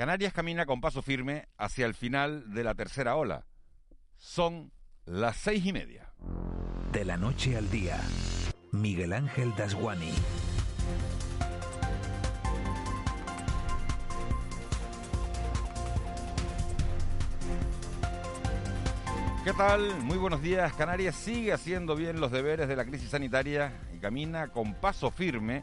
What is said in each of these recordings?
Canarias camina con paso firme hacia el final de la tercera ola. Son las seis y media. De la noche al día, Miguel Ángel Dasguani. ¿Qué tal? Muy buenos días. Canarias sigue haciendo bien los deberes de la crisis sanitaria y camina con paso firme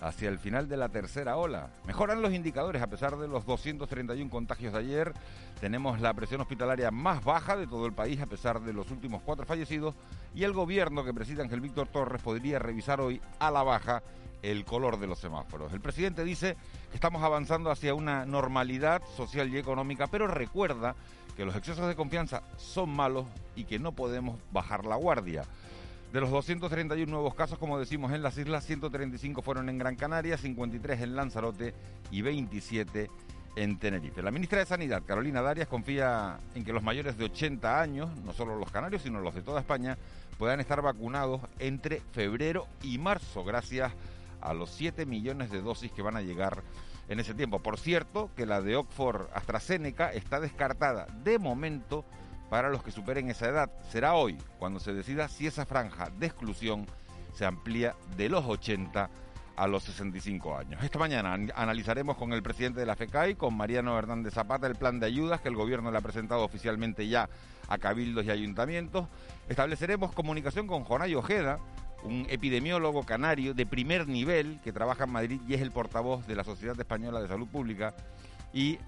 hacia el final de la tercera ola. Mejoran los indicadores a pesar de los 231 contagios de ayer. Tenemos la presión hospitalaria más baja de todo el país a pesar de los últimos cuatro fallecidos y el gobierno que preside Ángel Víctor Torres podría revisar hoy a la baja el color de los semáforos. El presidente dice que estamos avanzando hacia una normalidad social y económica, pero recuerda que los excesos de confianza son malos y que no podemos bajar la guardia. De los 231 nuevos casos, como decimos en las islas, 135 fueron en Gran Canaria, 53 en Lanzarote y 27 en Tenerife. La ministra de Sanidad, Carolina Darias, confía en que los mayores de 80 años, no solo los canarios, sino los de toda España, puedan estar vacunados entre febrero y marzo, gracias a los 7 millones de dosis que van a llegar en ese tiempo. Por cierto, que la de Oxford AstraZeneca está descartada de momento para los que superen esa edad. Será hoy cuando se decida si esa franja de exclusión se amplía de los 80 a los 65 años. Esta mañana analizaremos con el presidente de la FECAI, con Mariano Hernández Zapata, el plan de ayudas que el gobierno le ha presentado oficialmente ya a cabildos y ayuntamientos. Estableceremos comunicación con Jonay Ojeda, un epidemiólogo canario de primer nivel que trabaja en Madrid y es el portavoz de la Sociedad Española de Salud Pública. Y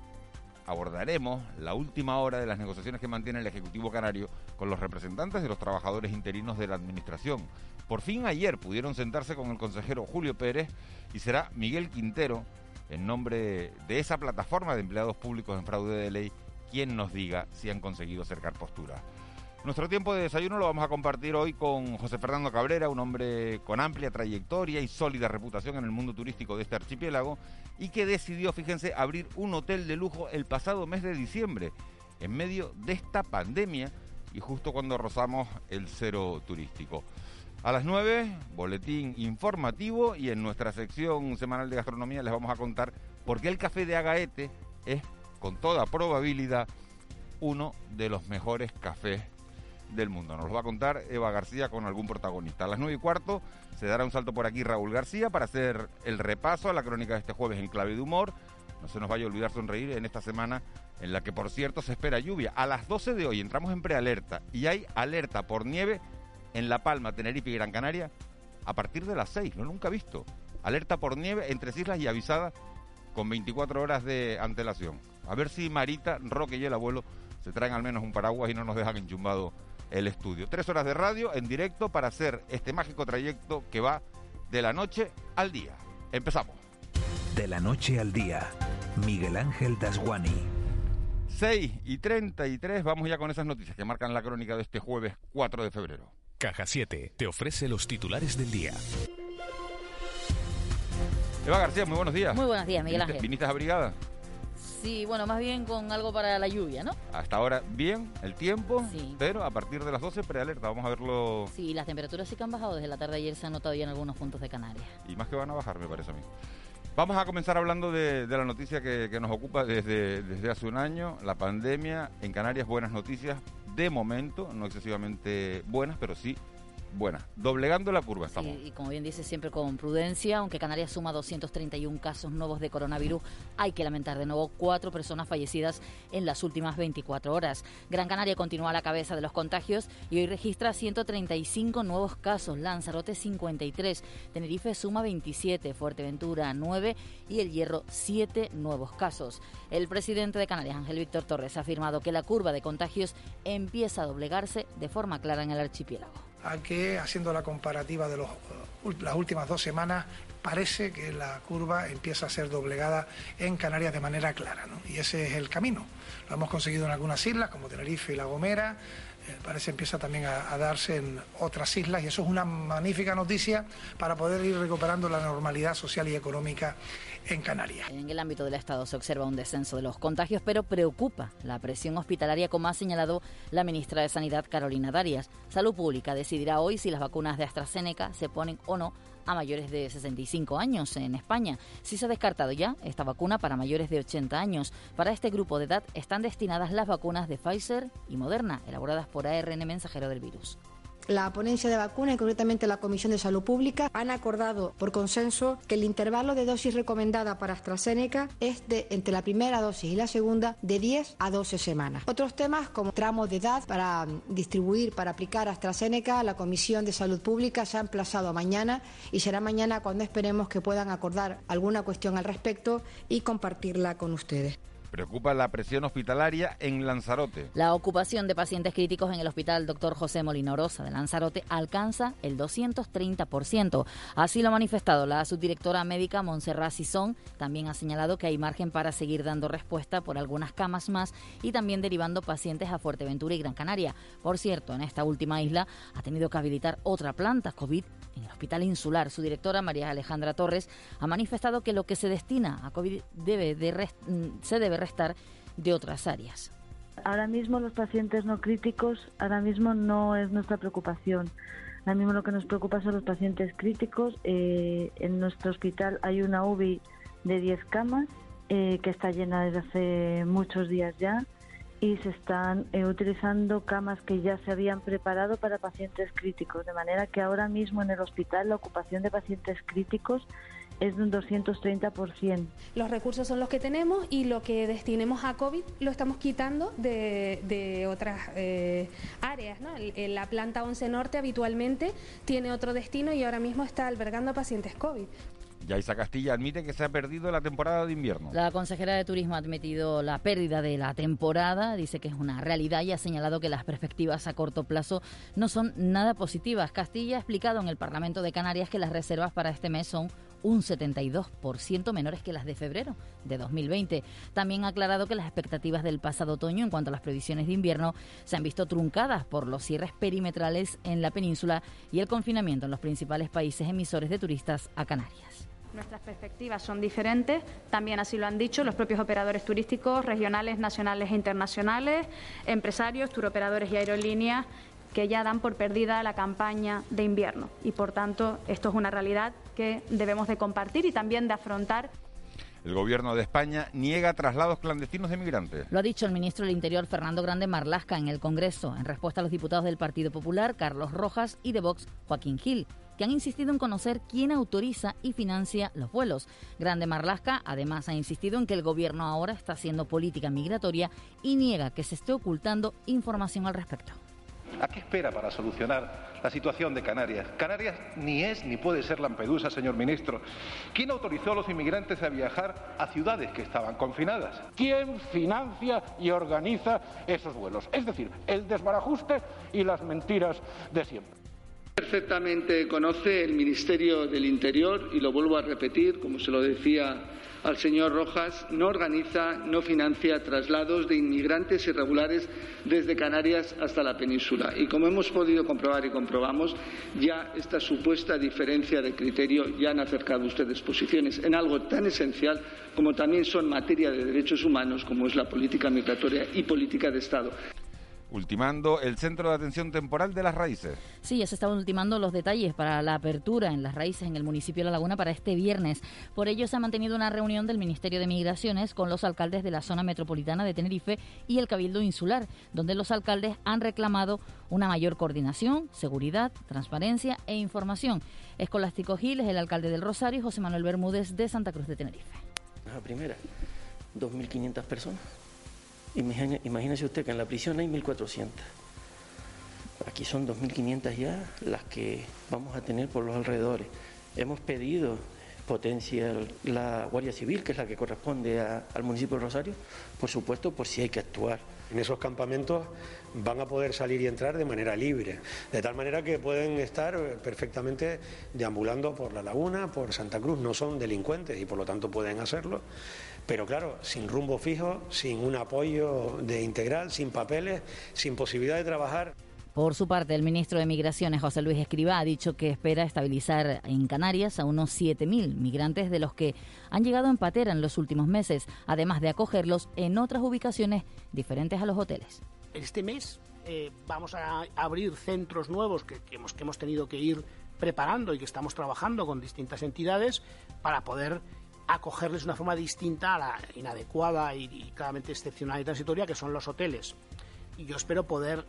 abordaremos la última hora de las negociaciones que mantiene el Ejecutivo Canario con los representantes de los trabajadores interinos de la Administración. Por fin ayer pudieron sentarse con el consejero Julio Pérez y será Miguel Quintero, en nombre de esa plataforma de empleados públicos en fraude de ley, quien nos diga si han conseguido acercar posturas. Nuestro tiempo de desayuno lo vamos a compartir hoy con José Fernando Cabrera, un hombre con amplia trayectoria y sólida reputación en el mundo turístico de este archipiélago y que decidió, fíjense, abrir un hotel de lujo el pasado mes de diciembre, en medio de esta pandemia y justo cuando rozamos el cero turístico. A las 9, boletín informativo y en nuestra sección semanal de gastronomía les vamos a contar por qué el café de Agaete es, con toda probabilidad, uno de los mejores cafés del mundo. Nos lo va a contar Eva García con algún protagonista. A las nueve y cuarto se dará un salto por aquí Raúl García para hacer el repaso a la crónica de este jueves en clave de humor. No se nos vaya a olvidar sonreír en esta semana en la que, por cierto, se espera lluvia. A las 12 de hoy entramos en prealerta y hay alerta por nieve en La Palma, Tenerife y Gran Canaria a partir de las 6. No nunca visto. Alerta por nieve entre islas y avisada con 24 horas de antelación. A ver si Marita, Roque y el abuelo se traen al menos un paraguas y no nos dejan enchumbado el estudio. Tres horas de radio en directo para hacer este mágico trayecto que va de la noche al día. Empezamos. De la noche al día, Miguel Ángel Dasguani. 6 y 33, vamos ya con esas noticias que marcan la crónica de este jueves 4 de febrero. Caja 7 te ofrece los titulares del día. Eva García, muy buenos días. Muy buenos días, Miguel ¿Viniste, Ángel. ¿Viniste abrigada? Sí, bueno, más bien con algo para la lluvia, ¿no? Hasta ahora bien el tiempo, Sí. pero a partir de las 12 prealerta. Vamos a verlo Sí, las temperaturas sí que han bajado desde la tarde de ayer, se han notado ya en algunos puntos de Canarias. y más que van a bajar, me parece a mí. Vamos a comenzar hablando de, de la noticia que, que nos ocupa desde, desde hace un año, la pandemia. En Canarias, buenas noticias, de momento, no excesivamente buenas, pero sí buenas. Doblegando la curva estamos. Sí, y como bien dice, siempre con prudencia, aunque Canarias suma 231 casos nuevos de coronavirus, hay que lamentar de nuevo cuatro personas fallecidas en las últimas 24 horas. Gran Canaria continúa a la cabeza de los contagios y hoy registra 135 nuevos casos, Lanzarote 53, Tenerife suma 27, Fuerteventura 9 y El Hierro 7 nuevos casos. El presidente de Canarias, Ángel Víctor Torres, ha afirmado que la curva de contagios empieza a doblegarse de forma clara en el archipiélago. A que, haciendo la comparativa de los las últimas dos semanas parece que la curva empieza a ser doblegada en Canarias de manera clara, y ese es el camino. Lo hemos conseguido en algunas islas como Tenerife y La Gomera, parece empieza también a, darse en otras islas y eso es una magnífica noticia para poder ir recuperando la normalidad social y económica en Canarias. En el ámbito del Estado se observa un descenso de los contagios, pero preocupa la presión hospitalaria, como ha señalado la ministra de Sanidad, Carolina Darias. Salud Pública decidirá hoy si las vacunas de AstraZeneca se ponen o no a mayores de 65 años en España. Si se ha descartado ya esta vacuna para mayores de 80 años. Para este grupo de edad están destinadas las vacunas de Pfizer y Moderna, elaboradas por ARN mensajero del virus. La ponencia de vacuna y concretamente la Comisión de Salud Pública han acordado por consenso que el intervalo de dosis recomendada para AstraZeneca es de entre la primera dosis y la segunda de 10 a 12 semanas. Otros temas como tramos de edad para distribuir, para aplicar AstraZeneca, la Comisión de Salud Pública se ha emplazado a mañana y será mañana cuando esperemos que puedan acordar alguna cuestión al respecto y compartirla con ustedes. Preocupa la presión hospitalaria en Lanzarote. La ocupación de pacientes críticos en el hospital Dr. José Molinorosa de Lanzarote alcanza el 230%. Así lo ha manifestado la subdirectora médica Montserrat Sison. También ha señalado que hay margen para seguir dando respuesta por algunas camas más y también derivando pacientes a Fuerteventura y Gran Canaria. Por cierto, en esta última isla ha tenido que habilitar otra planta COVID en el Hospital Insular. Su directora, María Alejandra Torres, ha manifestado que lo que se destina a COVID debe de mm, se debe restar de otras áreas. Ahora mismo los pacientes no críticos, ahora mismo no es nuestra preocupación. Ahora mismo lo que nos preocupa son los pacientes críticos. Eh, en nuestro hospital hay una UBI de 10 camas eh, que está llena desde hace muchos días ya y se están eh, utilizando camas que ya se habían preparado para pacientes críticos, de manera que ahora mismo en el hospital la ocupación de pacientes críticos es de un 230%. Los recursos son los que tenemos y lo que destinemos a COVID lo estamos quitando de, otras eh, áreas. ¿no? La planta 11 Norte habitualmente tiene otro destino y ahora mismo está albergando a pacientes COVID. Yaisa Castilla admite que se ha perdido la temporada de invierno. La consejera de Turismo ha admitido la pérdida de la temporada, dice que es una realidad y ha señalado que las perspectivas a corto plazo no son nada positivas. Castilla ha explicado en el Parlamento de Canarias que las reservas para este mes son un 72% menores que las de febrero de 2020. También ha aclarado que las expectativas del pasado otoño en cuanto a las previsiones de invierno se han visto truncadas por los cierres perimetrales en la península y el confinamiento en los principales países emisores de turistas a Canarias. Nuestras perspectivas son diferentes, también así lo han dicho los propios operadores turísticos regionales, nacionales e internacionales, empresarios, turoperadores y aerolíneas que ya dan por perdida la campaña de invierno y por tanto esto es una realidad que debemos de compartir y también de afrontar. El gobierno de España niega traslados clandestinos de migrantes. Lo ha dicho el ministro del Interior Fernando Grande Marlasca en el Congreso en respuesta a los diputados del Partido Popular Carlos Rojas y de Vox Joaquín Gil que han insistido en conocer quién autoriza y financia los vuelos. Grande Marlasca además ha insistido en que el gobierno ahora está haciendo política migratoria y niega que se esté ocultando información al respecto. ¿A qué espera para solucionar la situación de Canarias? Canarias ni es ni puede ser Lampedusa, señor ministro. ¿Quién autorizó a los inmigrantes a viajar a ciudades que estaban confinadas? ¿Quién financia y organiza esos vuelos? Es decir, el desbarajuste y las mentiras de siempre. Perfectamente conoce el Ministerio del Interior, y lo vuelvo a repetir, como se lo decía al señor Rojas, no organiza, no financia traslados de inmigrantes irregulares desde Canarias hasta la península. Y como hemos podido comprobar y comprobamos, ya esta supuesta diferencia de criterio ya han acercado ustedes posiciones en algo tan esencial como también son materia de derechos humanos, como es la política migratoria y política de Estado ultimando el centro de atención temporal de las raíces. Sí, ya se están ultimando los detalles para la apertura en las raíces en el municipio de La Laguna para este viernes. Por ello se ha mantenido una reunión del Ministerio de Migraciones con los alcaldes de la zona metropolitana de Tenerife y el Cabildo Insular, donde los alcaldes han reclamado una mayor coordinación, seguridad, transparencia e información. Escolástico Gil es el alcalde del Rosario y José Manuel Bermúdez de Santa Cruz de Tenerife. La primera, 2.500 personas imagínese usted que en la prisión hay 1.400. Aquí son 2.500 ya las que vamos a tener por los alrededores. Hemos pedido potencia la Guardia Civil, que es la que corresponde al municipio de Rosario, por supuesto, por si hay que actuar. En esos campamentos van a poder salir y entrar de manera libre, de tal manera que pueden estar perfectamente deambulando por la laguna, por Santa Cruz, no son delincuentes y por lo tanto pueden hacerlo, pero claro, sin rumbo fijo, sin un apoyo de integral, sin papeles, sin posibilidad de trabajar. Por su parte, el ministro de Migraciones, José Luis Escriba, ha dicho que espera estabilizar en Canarias a unos 7.000 migrantes de los que han llegado en patera en los últimos meses, además de acogerlos en otras ubicaciones diferentes a los hoteles. Este mes eh, vamos a abrir centros nuevos que, hemos, que hemos tenido que ir preparando y que estamos trabajando con distintas entidades para poder acogerles de una forma distinta a la inadecuada y, claramente excepcional y transitoria que son los hoteles. Y yo espero poder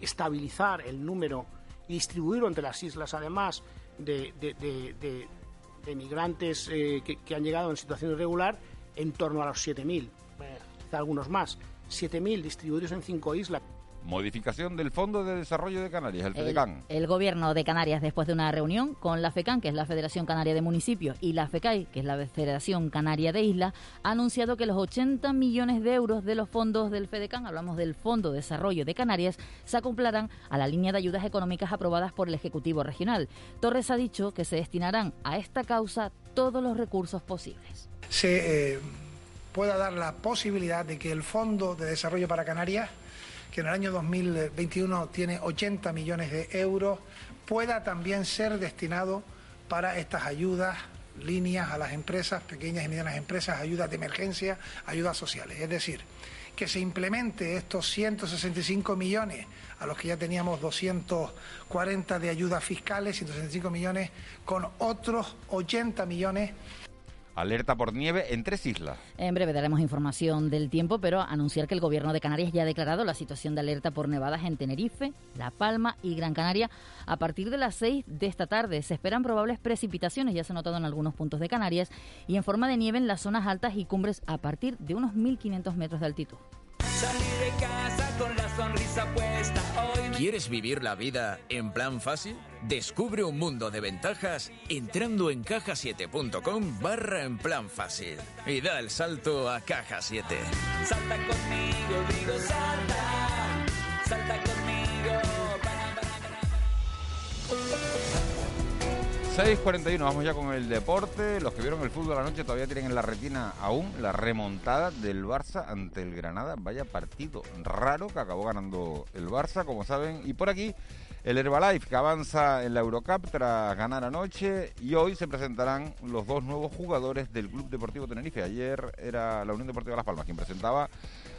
estabilizar el número y distribuirlo entre las islas, además de, de, migrantes eh, que, han llegado en situación irregular, en torno a los 7.000, eh, quizá algunos más. 7.000 distribuidos en cinco islas. Modificación del Fondo de Desarrollo de Canarias, el FEDECAN. El, gobierno de Canarias, después de una reunión con la FECAN, que es la Federación Canaria de Municipios, y la FECAI, que es la Federación Canaria de Islas, ha anunciado que los 80 millones de euros de los fondos del FEDECAN, hablamos del Fondo de Desarrollo de Canarias, se acoplarán a la línea de ayudas económicas aprobadas por el Ejecutivo Regional. Torres ha dicho que se destinarán a esta causa todos los recursos posibles. Se eh, pueda dar la posibilidad de que el Fondo de Desarrollo para Canarias que en el año 2021 tiene 80 millones de euros, pueda también ser destinado para estas ayudas, líneas a las empresas, pequeñas y medianas empresas, ayudas de emergencia, ayudas sociales. Es decir, que se implemente estos 165 millones a los que ya teníamos 240 de ayudas fiscales, 165 millones, con otros 80 millones Alerta por nieve en tres islas. En breve daremos información del tiempo, pero anunciar que el Gobierno de Canarias ya ha declarado la situación de alerta por nevadas en Tenerife, La Palma y Gran Canaria a partir de las 6 de esta tarde. Se esperan probables precipitaciones, ya se ha notado en algunos puntos de Canarias, y en forma de nieve en las zonas altas y cumbres a partir de unos 1.500 metros de altitud. De casa con la sonrisa puesta ¿Quieres vivir la vida en plan fácil? Descubre un mundo de ventajas entrando en cajasiete.com barra en plan fácil y da el salto a Caja 7. Salta conmigo, digo salta, salta conmigo. 6.41, vamos ya con el deporte. Los que vieron el fútbol anoche todavía tienen en la retina aún la remontada del Barça ante el Granada. Vaya partido raro que acabó ganando el Barça, como saben. Y por aquí el Herbalife que avanza en la Eurocup tras ganar anoche. Y hoy se presentarán los dos nuevos jugadores del Club Deportivo Tenerife. Ayer era la Unión Deportiva Las Palmas quien presentaba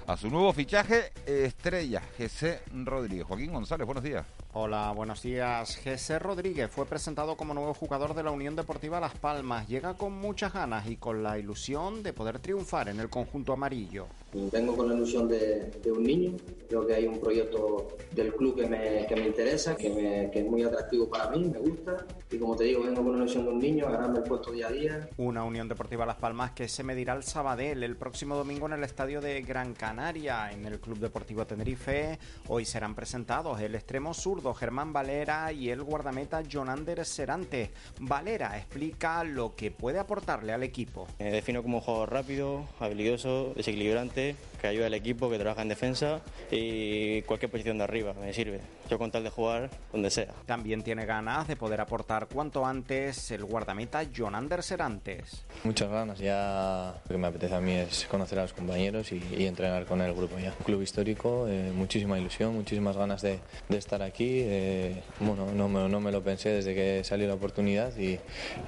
a su nuevo fichaje estrella, José Rodríguez. Joaquín González, buenos días. Hola, buenos días. José Rodríguez fue presentado como nuevo jugador de la Unión Deportiva Las Palmas. Llega con muchas ganas y con la ilusión de poder triunfar en el conjunto amarillo. Vengo con la ilusión de, un niño. Creo que hay un proyecto del club que me, que me interesa, que, me, que, es muy atractivo para mí, me gusta. Y como te digo, vengo con la ilusión de un niño, ganando el puesto día a día. Una Unión Deportiva Las Palmas que se medirá el Sabadell el próximo domingo en el estadio de Gran Canaria, en el Club Deportivo Tenerife. Hoy serán presentados el extremo zurdo Germán Valera y el guardameta Jonander Serante. Valera explica lo que puede aportarle al equipo. Me defino como un jugador rápido, habilidoso, desequilibrante Cuídate que ayuda al equipo, que trabaja en defensa y cualquier posición de arriba me sirve. Yo con tal de jugar donde sea. También tiene ganas de poder aportar cuanto antes el guardameta John Anderson antes. Muchas ganas, ya lo que me apetece a mí es conocer a los compañeros y, entrenar con el grupo ya. Un club histórico, eh, muchísima ilusión, muchísimas ganas de, estar aquí. Eh, bueno, no me, no me, lo pensé desde que salió la oportunidad y,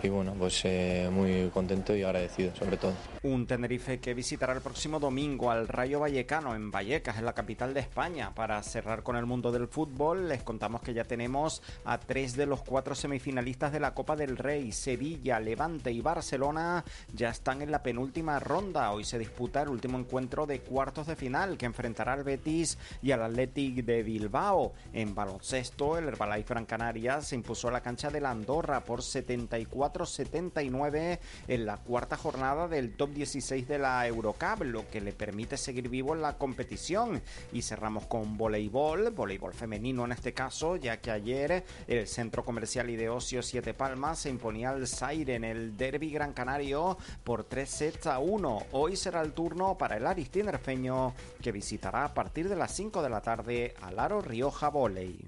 bueno, pues eh, muy contento y agradecido sobre todo. Un Tenerife que visitará el próximo domingo al Rayo Vallecano en Vallecas, en la capital de España. Para cerrar con el mundo del fútbol, les contamos que ya tenemos a tres de los cuatro semifinalistas de la Copa del Rey. Sevilla, Levante y Barcelona ya están en la penúltima ronda. Hoy se disputa el último encuentro de cuartos de final que enfrentará al Betis y al Athletic de Bilbao. En baloncesto, el Herbalife Gran Canaria se impuso a la cancha de la Andorra por 74-79 en la cuarta jornada del top 16 de la Eurocup, lo que le permite ser seguir vivo en la competición. Y cerramos con voleibol, voleibol femenino en este caso, ya que ayer el Centro Comercial y de Ocio Siete Palmas se imponía al Zaire en el Derby Gran Canario por 3 sets a 1. Hoy será el turno para el Aristinerfeño que visitará a partir de las 5 de la tarde al Aro Rioja Voley.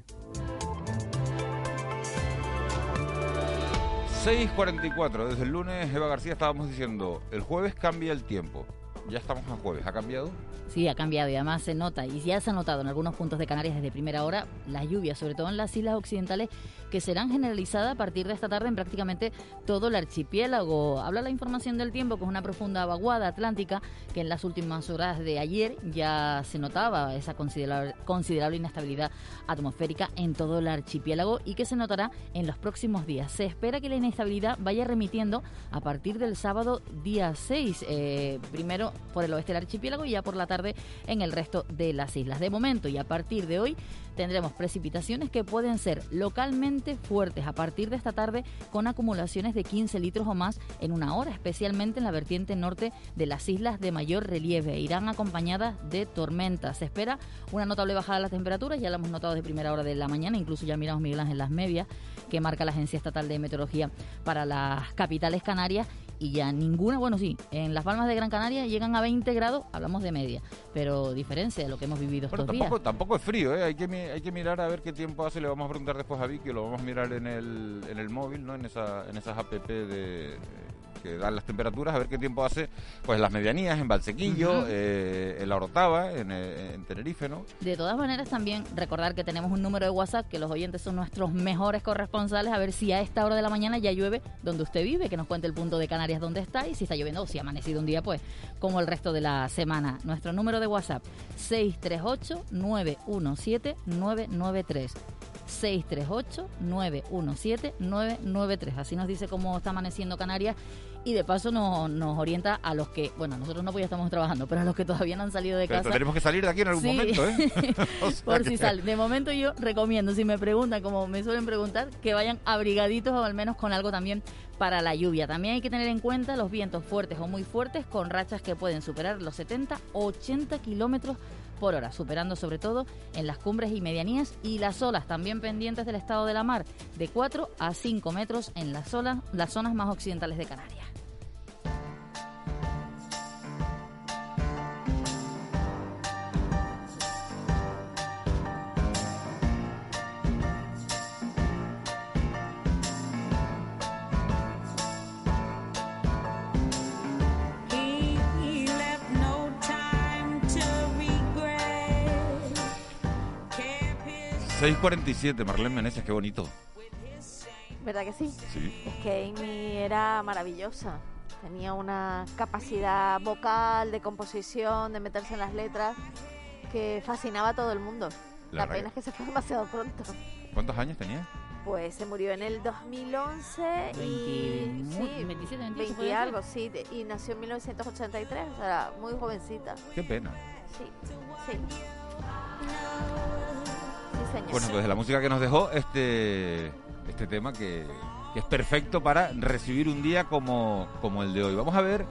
6.44, desde el lunes, Eva García, estábamos diciendo, el jueves cambia el tiempo. Ya estamos a jueves, ¿ha cambiado? Sí, ha cambiado y además se nota, y ya se ha notado en algunos puntos de Canarias desde primera hora, las lluvias, sobre todo en las islas occidentales, que serán generalizadas a partir de esta tarde en prácticamente todo el archipiélago. Habla la información del tiempo, es una profunda vaguada atlántica, que en las últimas horas de ayer ya se notaba esa considerable, considerable inestabilidad atmosférica en todo el archipiélago y que se notará en los próximos días. Se espera que la inestabilidad vaya remitiendo a partir del sábado día 6, eh, primero por el oeste del archipiélago y ya por la tarde en el resto de las islas. De momento y a partir de hoy tendremos precipitaciones que pueden ser localmente fuertes a partir de esta tarde con acumulaciones de 15 litros o más en una hora, especialmente en la vertiente norte de las islas de mayor relieve. Irán acompañadas de tormentas. Se espera una notable bajada de las temperaturas, ya la hemos notado de primera hora de la mañana, incluso ya miramos Miguel en las medias que marca la Agencia Estatal de Meteorología para las capitales canarias y ya ninguna, bueno sí, en las Palmas de Gran Canaria llegan a 20 grados, hablamos de media, pero diferencia de lo que hemos vivido estos tampoco, días. Tampoco es frío, ¿eh? hay, que, hay que mirar a ver qué tiempo hace, le vamos a preguntar después a Vicky, lo vamos a mirar en el, en el móvil, ¿no? en, esa, en esas app de que dan las temperaturas, a ver qué tiempo hace, pues las medianías en Valsequillo, eh, en la Orotava, en, eh, en, Tenerife, ¿no? De todas maneras, también recordar que tenemos un número de WhatsApp, que los oyentes son nuestros mejores corresponsales, a ver si a esta hora de la mañana ya llueve donde usted vive, que nos cuente el punto de Canarias donde está y si está lloviendo o si ha amanecido un día, pues como el resto de la semana. Nuestro número de WhatsApp, 638-917-993. 638-917-993. Así nos dice cómo está amaneciendo Canarias y de paso nos, nos orienta a los que, bueno, nosotros no pues ya estamos trabajando, pero a los que todavía no han salido de casa. Tenemos que salir de aquí en algún momento, ¿eh? Por si salen. De momento yo recomiendo, si me preguntan, como me suelen preguntar, que vayan abrigaditos o al menos con algo también para la lluvia. También hay que tener en cuenta los vientos fuertes o muy fuertes con rachas que pueden superar los 70, 80 kilómetros por hora, superando sobre todo en las cumbres y medianías y las olas también pendientes del estado de la mar, de 4 a 5 metros en las, olas, las zonas más occidentales de Canarias. 6.47, Marlene Meneses, qué bonito. ¿Verdad que sí? Sí. Es que Amy era maravillosa. Tenía una capacidad vocal, de composición, de meterse en las letras, que fascinaba a todo el mundo. La, pena es que se fue demasiado pronto. ¿Cuántos años tenía? Pues se murió en el 2011 y... sí, 27, 20 y algo, sí. Y nació en 1983, o sea, muy jovencita. Qué pena. Sí, sí. Bueno, pues de la música que nos dejó este, este tema que, que, es perfecto para recibir un día como, como el de hoy. Vamos a ver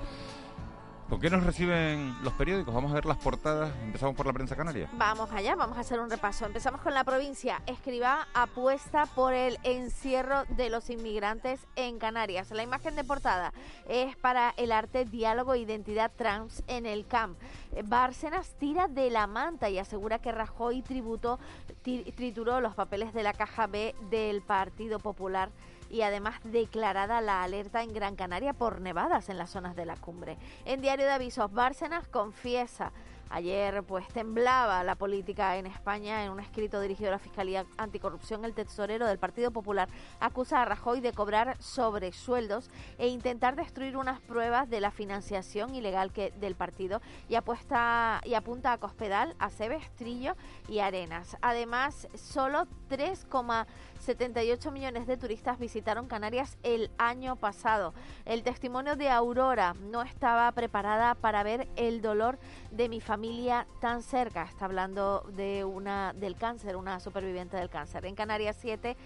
¿Con qué nos reciben los periódicos? Vamos a ver las portadas. Empezamos por la prensa canaria. Vamos allá, vamos a hacer un repaso. Empezamos con la provincia. Escriba apuesta por el encierro de los inmigrantes en Canarias. La imagen de portada es para el arte, diálogo e identidad trans en el CAMP. Bárcenas tira de la manta y asegura que Rajoy tributo, trituró los papeles de la caja B del Partido Popular y además declarada la alerta en Gran Canaria por nevadas en las zonas de la cumbre. En Diario de Avisos, Bárcenas confiesa Ayer pues temblaba la política en España en un escrito dirigido a la Fiscalía Anticorrupción. El tesorero del Partido Popular acusa a Rajoy de cobrar sobresueldos e intentar destruir unas pruebas de la financiación ilegal del partido y, apuesta, y apunta a Cospedal, a Cebes, Trillo y Arenas. Además, solo 3,78 millones de turistas visitaron Canarias el año pasado. El testimonio de Aurora no estaba preparada para ver el dolor de mi familia tan cerca. Está hablando de una del cáncer, una superviviente del cáncer. En Canarias 7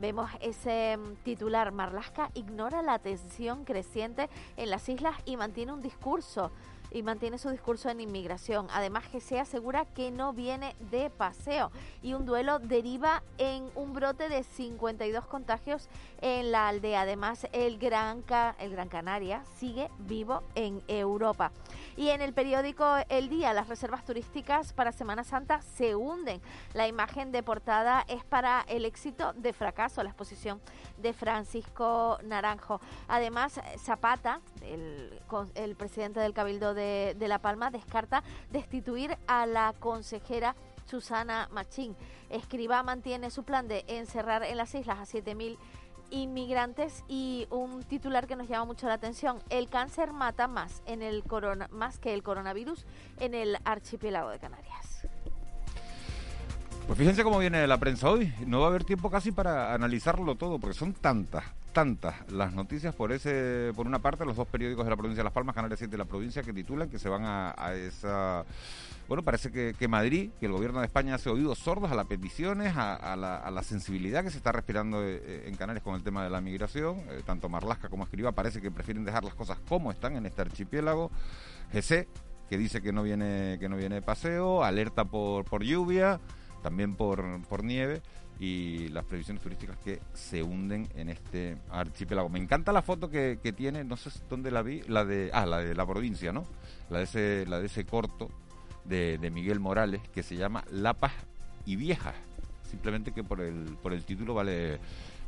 vemos ese mm, titular, Marlasca ignora la tensión creciente en las islas y mantiene un discurso y mantiene su discurso en inmigración. Además, GC asegura que no viene de paseo y un duelo deriva en un brote de 52 contagios en la aldea. Además, el Gran, el Gran Canaria sigue vivo en Europa. Y en el periódico El Día, las reservas turísticas para Semana Santa se hunden. La imagen de portada es para el éxito de fracaso, la exposición de Francisco Naranjo. Además, Zapata, el presidente del Cabildo de, de La Palma, descarta destituir a la consejera Susana Machín. Escriba mantiene su plan de encerrar en las islas a 7.000 inmigrantes y un titular que nos llama mucho la atención. El cáncer mata más, en el corona, más que el coronavirus en el archipiélago de Canarias. Pues fíjense cómo viene la prensa hoy. No va a haber tiempo casi para analizarlo todo, porque son tantas, tantas las noticias por ese, por una parte, los dos periódicos de la provincia de Las Palmas, Canarias 7 de la provincia, que titulan que se van a, esa bueno, parece que, Madrid, que el gobierno de España hace oídos sordos a las peticiones, a, la, sensibilidad que se está respirando eh, en Canarias con el tema de la migración. Eh, tanto Marlasca como Escriba parece que prefieren dejar las cosas como están en este archipiélago. GC, que dice que no viene, que no viene paseo, alerta por, por lluvia, también por, por nieve y las previsiones turísticas que se hunden en este archipiélago. Me encanta la foto que, que tiene, no sé dónde la vi, la de, ah, la de la provincia, ¿no? La de ese, la de ese corto de, de Miguel Morales que se llama La Paz y Vieja. Simplemente que por el, por el título vale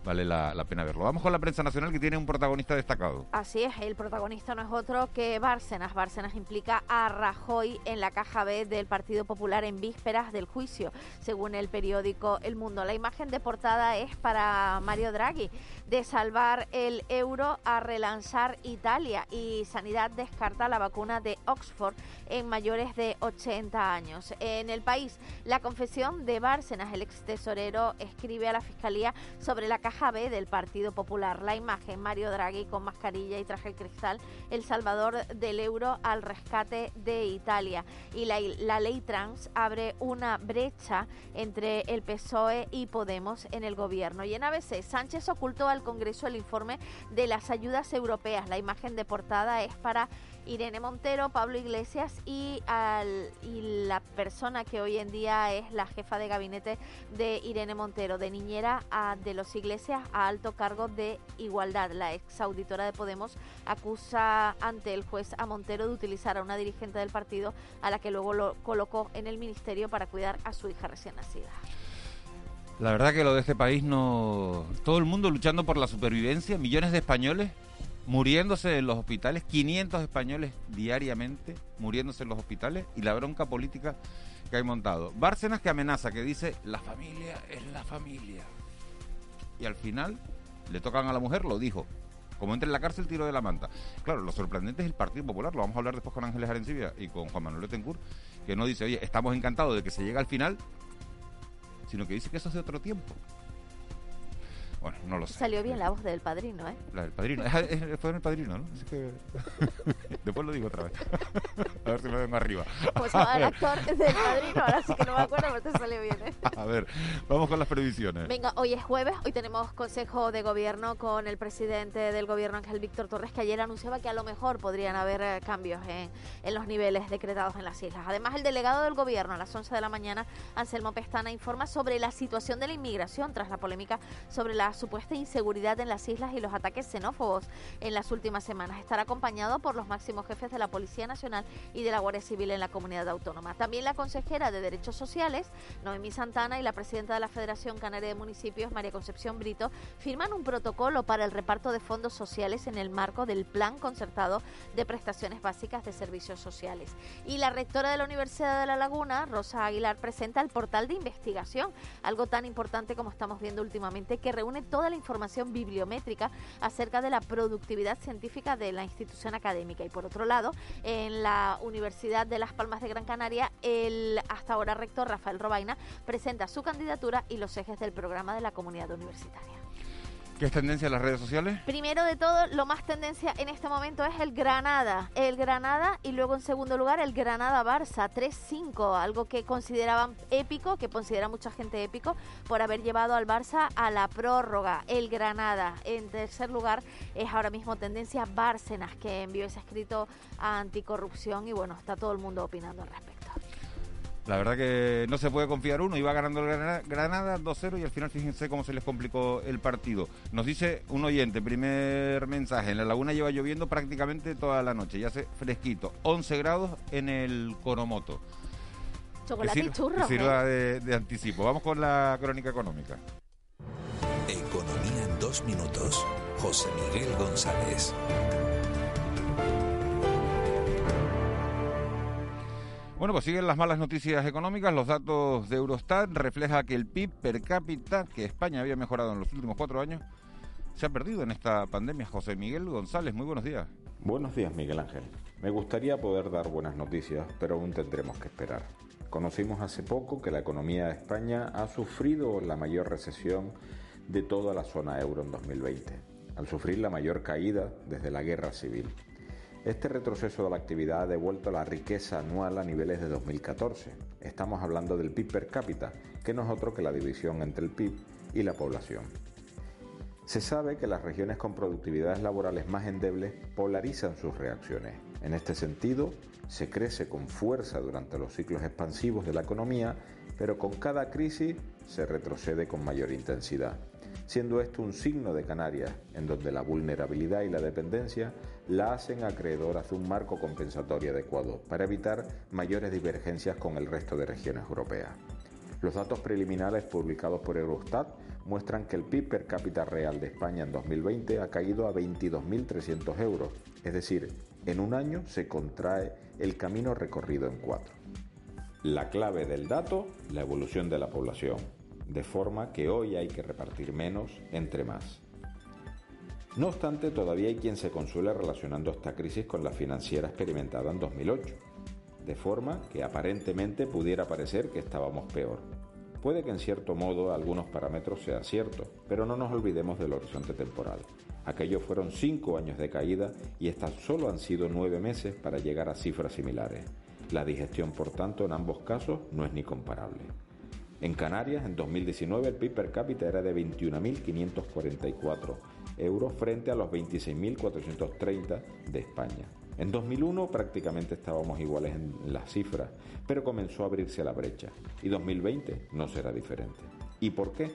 vale la, la, pena verlo. Vamos con la prensa nacional que tiene un protagonista destacado. Así es, el protagonista no es otro que Bárcenas. Bárcenas implica a Rajoy en la caja B del Partido Popular en vísperas del juicio, según el periódico El Mundo. La imagen de portada es para Mario Draghi, de salvar el euro a relanzar Italia y Sanidad descarta la vacuna de Oxford en mayores de 80 años. En el país, la confesión de Bárcenas, el ex tesorero, escribe a la Fiscalía sobre la caja Del Partido Popular. La imagen, Mario Draghi con mascarilla y traje cristal, el salvador del euro al rescate de Italia. Y la, la ley trans abre una brecha entre el PSOE y Podemos en el gobierno. Y en ABC, Sánchez ocultó al Congreso el informe de las ayudas europeas. La imagen de portada es para Irene Montero, Pablo Iglesias y, la persona que hoy en día es la jefa de gabinete de Irene Montero, de niñera a, de los Iglesias a alto cargo de igualdad. La ex auditora de Podemos acusa ante el juez a Montero de utilizar a una dirigente del partido a la que luego lo colocó en el ministerio para cuidar a su hija recién nacida. La verdad que lo de este país no... Todo el mundo luchando por la supervivencia, millones de españoles muriéndose en los hospitales, 500 españoles diariamente muriéndose en los hospitales y la bronca política que hay montado. Bárcenas que amenaza, que dice, la familia es la familia. Y al final le tocan a la mujer, lo dijo. Como entra en la cárcel, tiro de la manta. Claro, lo sorprendente es el Partido Popular, lo vamos a hablar después con Ángeles Arencibia y con Juan Manuel Tencourt, que no dice, oye, estamos encantados de que se llegue al final, sino que dice que eso es de otro tiempo. Bueno, no lo sé. Salió bien la voz del padrino, ¿eh? La del padrino. Fue en el padrino, ¿no? Así que... Después lo digo otra vez. A ver si me vengo arriba. Pues no, el actor del padrino, ahora sí que no me acuerdo, pero te sale bien, ¿eh? A ver, vamos con las previsiones. Venga, hoy es jueves, hoy tenemos consejo de gobierno con el presidente del gobierno, Ángel Víctor Torres, que ayer anunciaba que a lo mejor podrían haber eh, cambios en, en los niveles decretados en las islas. Además, el delegado del gobierno a las 11 de la mañana, Anselmo Pestana, informa sobre la situación de la inmigración tras la polémica sobre la supuesta inseguridad en las islas y los ataques xenófobos en las últimas semanas. Estará acompañado por los máximos jefes de la Policía Nacional y de la Guardia Civil en la comunidad autónoma. También la consejera de Derechos Sociales, Noemí Santana, y la presidenta de la Federación Canaria de Municipios, María Concepción Brito, firman un protocolo para el reparto de fondos sociales en el marco del Plan Concertado de Prestaciones Básicas de Servicios Sociales. Y la rectora de la Universidad de La Laguna, Rosa Aguilar, presenta el portal de investigación, algo tan importante como estamos viendo últimamente, que reúne toda la información bibliométrica acerca de la productividad científica de la institución académica. Y por otro lado, en la Universidad de Las Palmas de Gran Canaria, el hasta ahora rector Rafael Robaina presenta su candidatura y los ejes del programa de la comunidad universitaria. ¿Qué es tendencia en las redes sociales? Primero de todo, lo más tendencia en este momento es el Granada. El Granada y luego en segundo lugar el Granada-Barça 3-5, algo que consideraban épico, que considera mucha gente épico, por haber llevado al Barça a la prórroga. El Granada. En tercer lugar es ahora mismo tendencia Bárcenas, que envió ese escrito a anticorrupción y bueno, está todo el mundo opinando al respecto. La verdad que no se puede confiar uno. Iba ganando el Granada 2-0 y al final fíjense cómo se les complicó el partido. Nos dice un oyente, primer mensaje. En la laguna lleva lloviendo prácticamente toda la noche. Ya hace fresquito. 11 grados en el Coromoto. Chocolate y churros. Sirva de, de anticipo. Vamos con la crónica económica. Economía en dos minutos. José Miguel González. Bueno, pues siguen las malas noticias económicas. Los datos de Eurostat reflejan que el PIB per cápita, que España había mejorado en los últimos cuatro años, se ha perdido en esta pandemia. José Miguel González, muy buenos días. Buenos días, Miguel Ángel. Me gustaría poder dar buenas noticias, pero aún tendremos que esperar. Conocimos hace poco que la economía de España ha sufrido la mayor recesión de toda la zona euro en 2020, al sufrir la mayor caída desde la guerra civil. Este retroceso de la actividad ha devuelto la riqueza anual a niveles de 2014. Estamos hablando del PIB per cápita, que no es otro que la división entre el PIB y la población. Se sabe que las regiones con productividades laborales más endebles polarizan sus reacciones. En este sentido, se crece con fuerza durante los ciclos expansivos de la economía, pero con cada crisis se retrocede con mayor intensidad siendo esto un signo de Canarias, en donde la vulnerabilidad y la dependencia la hacen acreedor hacia un marco compensatorio adecuado para evitar mayores divergencias con el resto de regiones europeas. Los datos preliminares publicados por Eurostat muestran que el PIB per cápita real de España en 2020 ha caído a 22.300 euros, es decir, en un año se contrae el camino recorrido en cuatro. La clave del dato, la evolución de la población, de forma que hoy hay que repartir menos entre más. No obstante, todavía hay quien se consuela relacionando esta crisis con la financiera experimentada en 2008, de forma que aparentemente pudiera parecer que estábamos peor. Puede que en cierto modo algunos parámetros sean ciertos, pero no nos olvidemos del horizonte temporal. Aquellos fueron cinco años de caída y estas solo han sido nueve meses para llegar a cifras similares. La digestión, por tanto, en ambos casos no es ni comparable. En Canarias, en 2019, el PIB per cápita era de 21.544 euros frente a los 26.430 de España. En 2001 prácticamente estábamos iguales en las cifras, pero comenzó a abrirse la brecha y 2020 no será diferente. ¿Y por qué?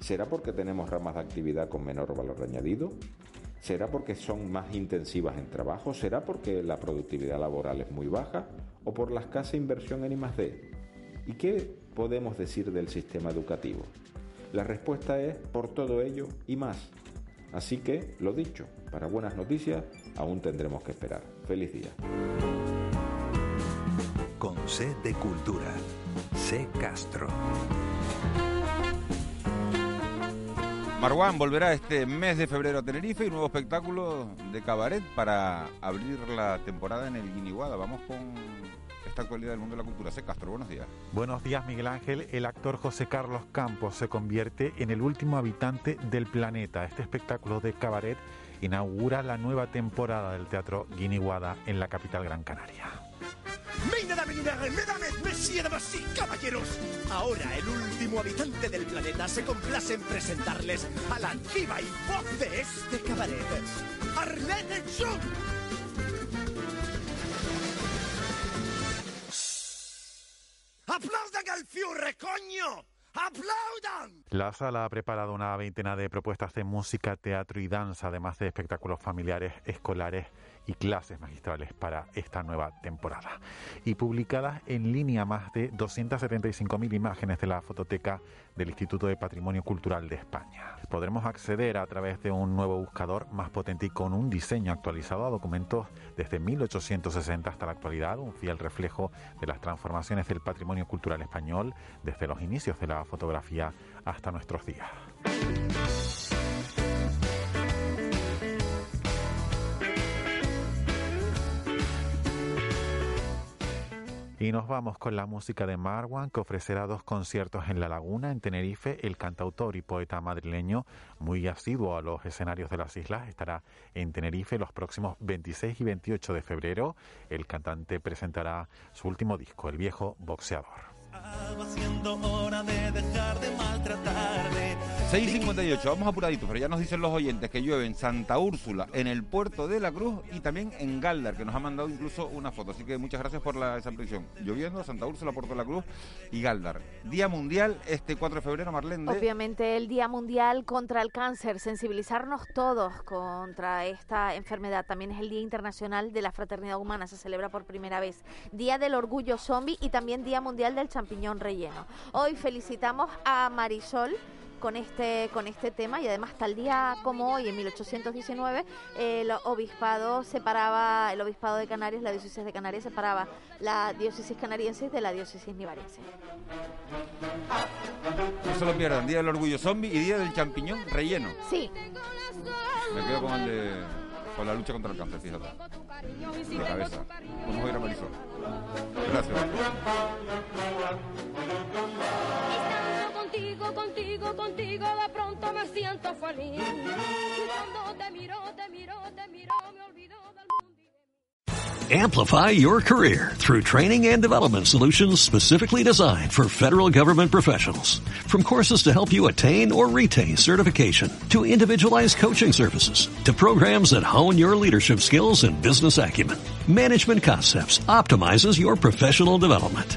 ¿Será porque tenemos ramas de actividad con menor valor añadido? ¿Será porque son más intensivas en trabajo? ¿Será porque la productividad laboral es muy baja? ¿O por la escasa inversión en I+D? ¿Y qué podemos decir del sistema educativo? La respuesta es por todo ello y más. Así que, lo dicho, para buenas noticias aún tendremos que esperar. Feliz día. Con C de Cultura, C Castro. Marwan volverá este mes de febrero a Tenerife y nuevo espectáculo de cabaret para abrir la temporada en el Guiniguada. Vamos con actualidad del mundo de la cultura. C. Castro, buenos días. Buenos días, Miguel Ángel. El actor José Carlos Campos se convierte en el último habitante del planeta. Este espectáculo de cabaret inaugura la nueva temporada del Teatro Guiniguada en la capital Gran Canaria. caballeros, ahora el último habitante del planeta se complace en presentarles a la diva y voz de este cabaret, Arlene John. ¡Aplaudan al Fiore, coño! ¡Aplaudan! La sala ha preparado una veintena de propuestas de música, teatro y danza, además de espectáculos familiares, escolares y clases magistrales para esta nueva temporada. Y publicadas en línea más de 275.000 imágenes de la fototeca del Instituto de Patrimonio Cultural de España. Podremos acceder a través de un nuevo buscador más potente y con un diseño actualizado a documentos desde 1860 hasta la actualidad, un fiel reflejo de las transformaciones del patrimonio cultural español desde los inicios de la fotografía hasta nuestros días. Y nos vamos con la música de Marwan, que ofrecerá dos conciertos en La Laguna, en Tenerife. El cantautor y poeta madrileño, muy asiduo a los escenarios de las islas, estará en Tenerife los próximos 26 y 28 de febrero. El cantante presentará su último disco, El viejo boxeador. 6.58, vamos apuraditos, pero ya nos dicen los oyentes que llueve en Santa Úrsula, en el puerto de la Cruz y también en Galdar, que nos ha mandado incluso una foto. Así que muchas gracias por la, esa previsión. Lloviendo, Santa Úrsula, Puerto de la Cruz y Galdar. Día Mundial, este 4 de febrero, Marlene. Obviamente el Día Mundial contra el Cáncer, sensibilizarnos todos contra esta enfermedad. También es el Día Internacional de la Fraternidad Humana, se celebra por primera vez. Día del Orgullo Zombie y también Día Mundial del Champiñón Relleno. Hoy felicitamos a Marisol con este con este tema y además tal día como hoy en 1819 el obispado separaba el obispado de Canarias la diócesis de Canarias separaba la diócesis canariense de la diócesis nivarense no se lo pierdan día del orgullo zombie y día del champiñón relleno. Sí. Me quedo con el de con la lucha contra el cáncer fíjate. De cabeza. Vamos a ir a Marisol. Gracias contigo, contigo, contigo, de pronto me siento feliz. Cuando te miro, te miro, te miro, me olvido del mundo. Amplify your career through training and development solutions specifically designed for federal government professionals. From courses to help you attain or retain certification, to individualized coaching services, to programs that hone your leadership skills and business acumen, Management Concepts optimizes your professional development.